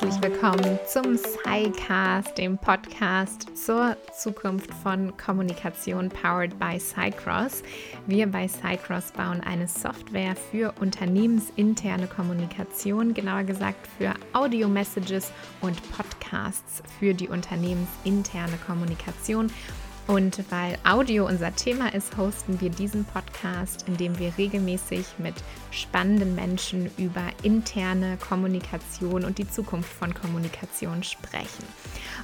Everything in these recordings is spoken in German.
herzlich willkommen zum SciCast, dem Podcast zur Zukunft von Kommunikation powered by SciCross. Wir bei SciCross bauen eine Software für unternehmensinterne Kommunikation, genauer gesagt für Audio-Messages und Podcasts für die unternehmensinterne Kommunikation. Und weil Audio unser Thema ist, hosten wir diesen Podcast, in dem wir regelmäßig mit spannenden Menschen über interne Kommunikation und die Zukunft von Kommunikation sprechen.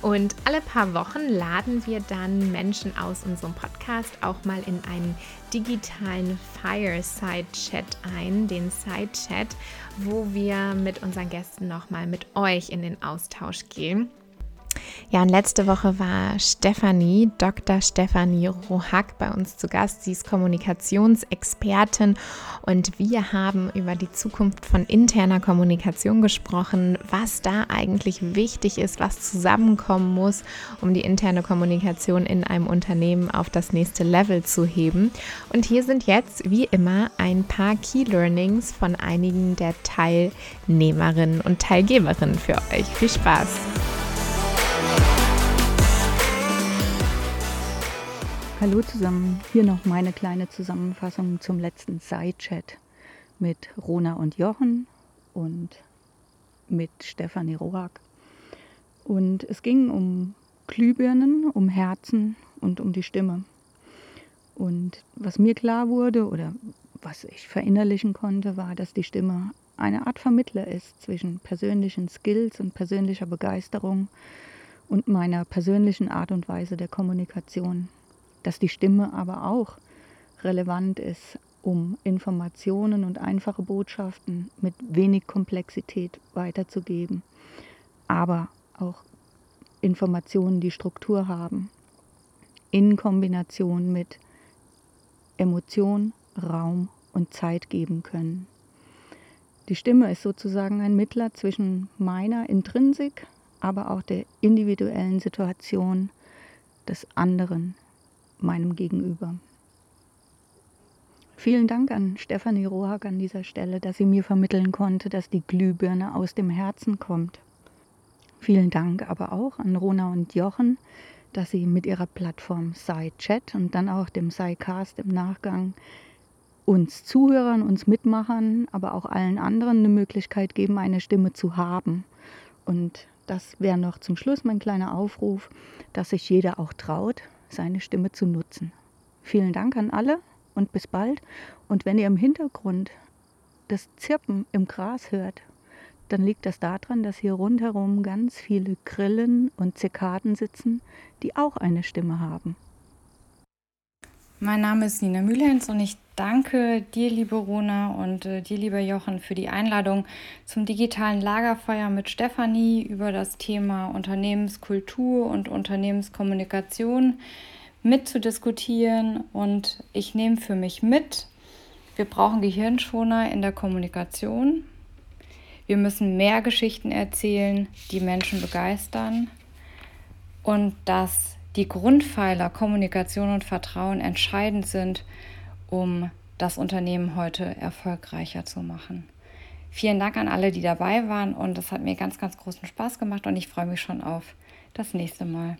Und alle paar Wochen laden wir dann Menschen aus unserem Podcast auch mal in einen digitalen Fireside-Chat ein, den Side-Chat, wo wir mit unseren Gästen nochmal mit euch in den Austausch gehen. Ja, und letzte Woche war Stefanie, Dr. Stefanie Rohack bei uns zu Gast. Sie ist Kommunikationsexpertin und wir haben über die Zukunft von interner Kommunikation gesprochen, was da eigentlich wichtig ist, was zusammenkommen muss, um die interne Kommunikation in einem Unternehmen auf das nächste Level zu heben. Und hier sind jetzt, wie immer, ein paar Key Learnings von einigen der Teilnehmerinnen und Teilgeberinnen für euch. Viel Spaß! Hallo zusammen, hier noch meine kleine Zusammenfassung zum letzten Side-Chat mit Rona und Jochen und mit Stefanie Rohak. Und es ging um Glühbirnen, um Herzen und um die Stimme. Und was mir klar wurde oder was ich verinnerlichen konnte, war, dass die Stimme eine Art Vermittler ist zwischen persönlichen Skills und persönlicher Begeisterung und meiner persönlichen Art und Weise der Kommunikation dass die Stimme aber auch relevant ist, um Informationen und einfache Botschaften mit wenig Komplexität weiterzugeben, aber auch Informationen, die Struktur haben, in Kombination mit Emotion, Raum und Zeit geben können. Die Stimme ist sozusagen ein Mittler zwischen meiner Intrinsik, aber auch der individuellen Situation des anderen, meinem Gegenüber. Vielen Dank an Stefanie Rohag an dieser Stelle, dass sie mir vermitteln konnte, dass die Glühbirne aus dem Herzen kommt. Vielen Dank aber auch an Rona und Jochen, dass sie mit ihrer Plattform SciChat und dann auch dem SciCast im Nachgang uns Zuhörern, uns Mitmachern, aber auch allen anderen eine Möglichkeit geben, eine Stimme zu haben. Und das wäre noch zum Schluss mein kleiner Aufruf, dass sich jeder auch traut, seine Stimme zu nutzen. Vielen Dank an alle und bis bald. Und wenn ihr im Hintergrund das Zirpen im Gras hört, dann liegt das daran, dass hier rundherum ganz viele Grillen und Zikaden sitzen, die auch eine Stimme haben. Mein Name ist Nina Mühlhens und ich danke dir, liebe Rona, und äh, dir, lieber Jochen, für die Einladung zum digitalen Lagerfeuer mit Stefanie über das Thema Unternehmenskultur und Unternehmenskommunikation mitzudiskutieren. Und ich nehme für mich mit, wir brauchen Gehirnschoner in der Kommunikation. Wir müssen mehr Geschichten erzählen, die Menschen begeistern. Und dass die Grundpfeiler Kommunikation und Vertrauen entscheidend sind, um das Unternehmen heute erfolgreicher zu machen. Vielen Dank an alle, die dabei waren und es hat mir ganz, ganz großen Spaß gemacht und ich freue mich schon auf das nächste Mal.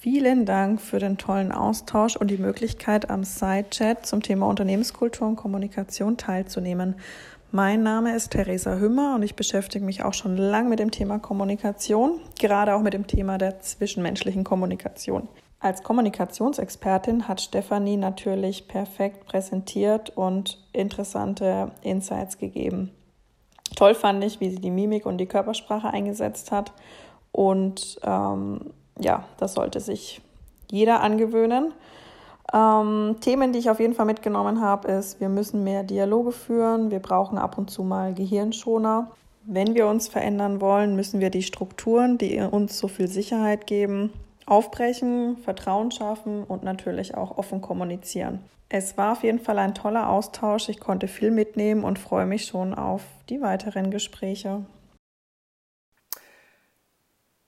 Vielen Dank für den tollen Austausch und die Möglichkeit, am Side-Chat zum Thema Unternehmenskultur und Kommunikation teilzunehmen. Mein Name ist Theresa Hümmer und ich beschäftige mich auch schon lange mit dem Thema Kommunikation, gerade auch mit dem Thema der zwischenmenschlichen Kommunikation. Als Kommunikationsexpertin hat Stefanie natürlich perfekt präsentiert und interessante Insights gegeben. Toll fand ich, wie sie die Mimik und die Körpersprache eingesetzt hat. Und ähm, ja, das sollte sich jeder angewöhnen. Ähm, Themen, die ich auf jeden Fall mitgenommen habe, ist, wir müssen mehr Dialoge führen, wir brauchen ab und zu mal Gehirnschoner. Wenn wir uns verändern wollen, müssen wir die Strukturen, die uns so viel Sicherheit geben, aufbrechen, Vertrauen schaffen und natürlich auch offen kommunizieren. Es war auf jeden Fall ein toller Austausch. Ich konnte viel mitnehmen und freue mich schon auf die weiteren Gespräche.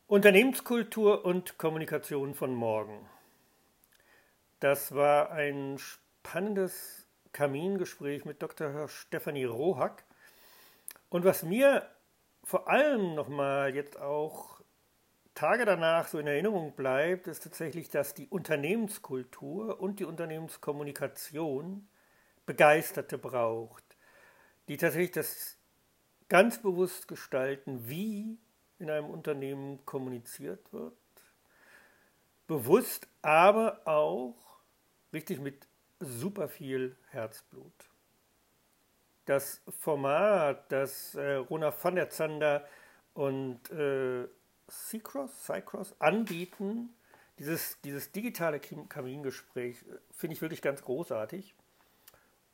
Unternehmenskultur und Kommunikation von morgen. Das war ein spannendes Kamingespräch mit Dr. Stefanie Rohack. Und was mir vor allem nochmal jetzt auch Tage danach so in Erinnerung bleibt, ist tatsächlich, dass die Unternehmenskultur und die Unternehmenskommunikation Begeisterte braucht, die tatsächlich das ganz bewusst gestalten, wie in einem Unternehmen kommuniziert wird. Bewusst, aber auch richtig mit super viel Herzblut. Das Format, das äh, Rona van der Zander und äh, Cycross, Cycross anbieten, dieses, dieses digitale Kamingespräch, äh, finde ich wirklich ganz großartig.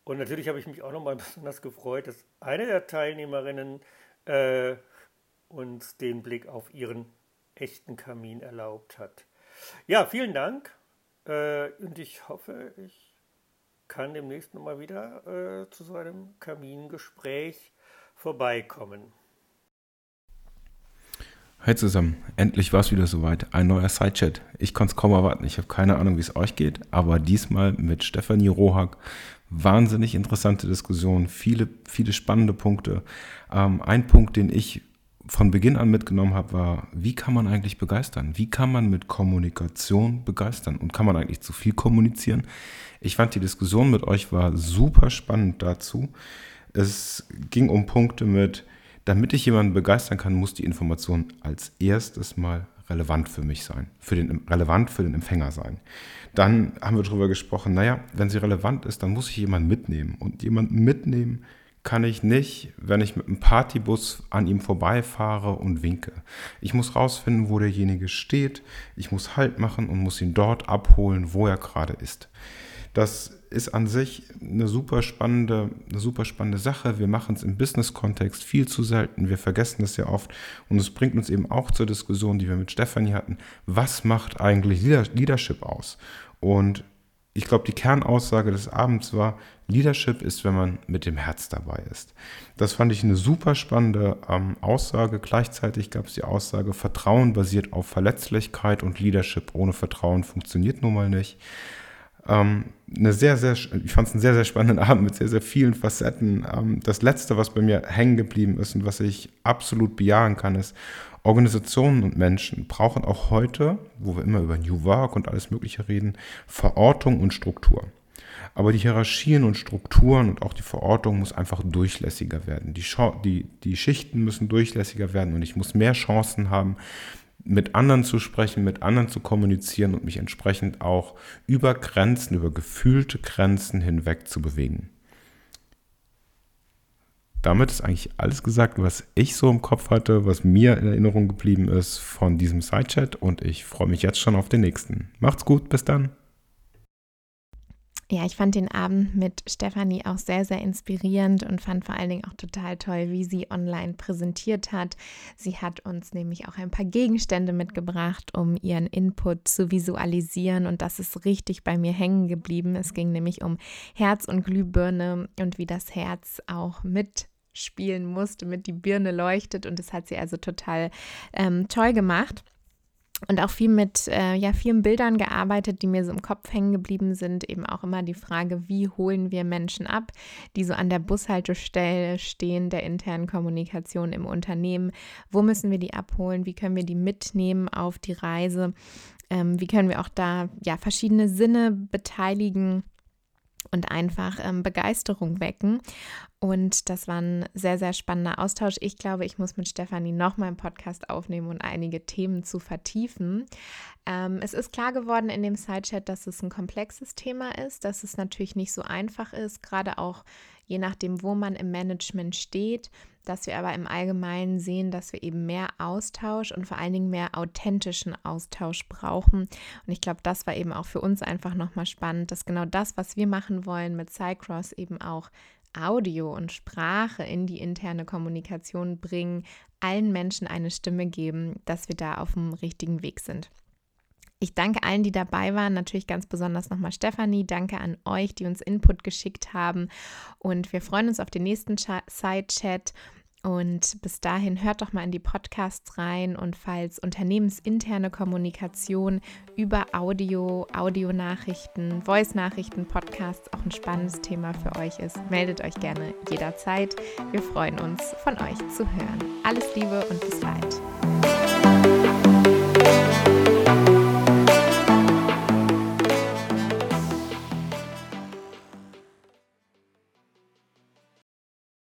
Und natürlich habe ich mich auch nochmal besonders gefreut, dass eine der Teilnehmerinnen äh, uns den Blick auf ihren echten Kamin erlaubt hat. Ja, vielen Dank. Äh, und ich hoffe, ich kann demnächst nochmal wieder äh, zu so einem Kamingespräch vorbeikommen. Hi zusammen, endlich war es wieder soweit. Ein neuer Sidechat. Ich konnte es kaum erwarten. Ich habe keine Ahnung, wie es euch geht, aber diesmal mit Stefanie Rohak. Wahnsinnig interessante Diskussion, viele, viele spannende Punkte. Ähm, ein Punkt, den ich von Beginn an mitgenommen habe, war, wie kann man eigentlich begeistern? Wie kann man mit Kommunikation begeistern? Und kann man eigentlich zu viel kommunizieren? Ich fand die Diskussion mit euch war super spannend dazu. Es ging um Punkte mit, damit ich jemanden begeistern kann, muss die Information als erstes mal relevant für mich sein, für den, relevant für den Empfänger sein. Dann haben wir darüber gesprochen, naja, wenn sie relevant ist, dann muss ich jemanden mitnehmen. Und jemanden mitnehmen kann ich nicht, wenn ich mit einem Partybus an ihm vorbeifahre und winke. Ich muss rausfinden, wo derjenige steht. Ich muss Halt machen und muss ihn dort abholen, wo er gerade ist. Das ist an sich eine super spannende, eine super spannende Sache. Wir machen es im Business-Kontext viel zu selten. Wir vergessen es sehr oft. Und es bringt uns eben auch zur Diskussion, die wir mit Stefanie hatten. Was macht eigentlich Leadership aus? Und ich glaube, die Kernaussage des Abends war, Leadership ist, wenn man mit dem Herz dabei ist. Das fand ich eine super spannende ähm, Aussage. Gleichzeitig gab es die Aussage, Vertrauen basiert auf Verletzlichkeit und Leadership ohne Vertrauen funktioniert nun mal nicht. Ähm, eine sehr, sehr, ich fand es einen sehr, sehr spannenden Abend mit sehr, sehr vielen Facetten. Ähm, das Letzte, was bei mir hängen geblieben ist und was ich absolut bejahen kann, ist, Organisationen und Menschen brauchen auch heute, wo wir immer über New Work und alles Mögliche reden, Verortung und Struktur. Aber die Hierarchien und Strukturen und auch die Verortung muss einfach durchlässiger werden. Die, die, die Schichten müssen durchlässiger werden und ich muss mehr Chancen haben, mit anderen zu sprechen, mit anderen zu kommunizieren und mich entsprechend auch über Grenzen, über gefühlte Grenzen hinweg zu bewegen damit ist eigentlich alles gesagt, was ich so im Kopf hatte, was mir in Erinnerung geblieben ist von diesem Sidechat und ich freue mich jetzt schon auf den nächsten. Macht's gut, bis dann. Ja, ich fand den Abend mit Stefanie auch sehr, sehr inspirierend und fand vor allen Dingen auch total toll, wie sie online präsentiert hat. Sie hat uns nämlich auch ein paar Gegenstände mitgebracht, um ihren Input zu visualisieren und das ist richtig bei mir hängen geblieben. Es ging nämlich um Herz und Glühbirne und wie das Herz auch mit spielen muss, damit die Birne leuchtet. Und das hat sie also total ähm, toll gemacht. Und auch viel mit äh, ja, vielen Bildern gearbeitet, die mir so im Kopf hängen geblieben sind. Eben auch immer die Frage, wie holen wir Menschen ab, die so an der Bushaltestelle stehen, der internen Kommunikation im Unternehmen. Wo müssen wir die abholen? Wie können wir die mitnehmen auf die Reise? Ähm, wie können wir auch da ja verschiedene Sinne beteiligen? Und einfach ähm, Begeisterung wecken. Und das war ein sehr, sehr spannender Austausch. Ich glaube, ich muss mit Stefanie nochmal einen Podcast aufnehmen und einige Themen zu vertiefen. Ähm, es ist klar geworden in dem Sidechat, dass es ein komplexes Thema ist, dass es natürlich nicht so einfach ist, gerade auch je nachdem, wo man im Management steht, dass wir aber im Allgemeinen sehen, dass wir eben mehr Austausch und vor allen Dingen mehr authentischen Austausch brauchen. Und ich glaube, das war eben auch für uns einfach nochmal spannend, dass genau das, was wir machen wollen mit Cycross, eben auch Audio und Sprache in die interne Kommunikation bringen, allen Menschen eine Stimme geben, dass wir da auf dem richtigen Weg sind. Ich danke allen, die dabei waren, natürlich ganz besonders nochmal Stefanie. Danke an euch, die uns Input geschickt haben. Und wir freuen uns auf den nächsten Side-Chat Und bis dahin hört doch mal in die Podcasts rein und falls unternehmensinterne Kommunikation über Audio, Audionachrichten, Voice-Nachrichten, Podcasts auch ein spannendes Thema für euch ist, meldet euch gerne jederzeit. Wir freuen uns, von euch zu hören. Alles Liebe und bis bald.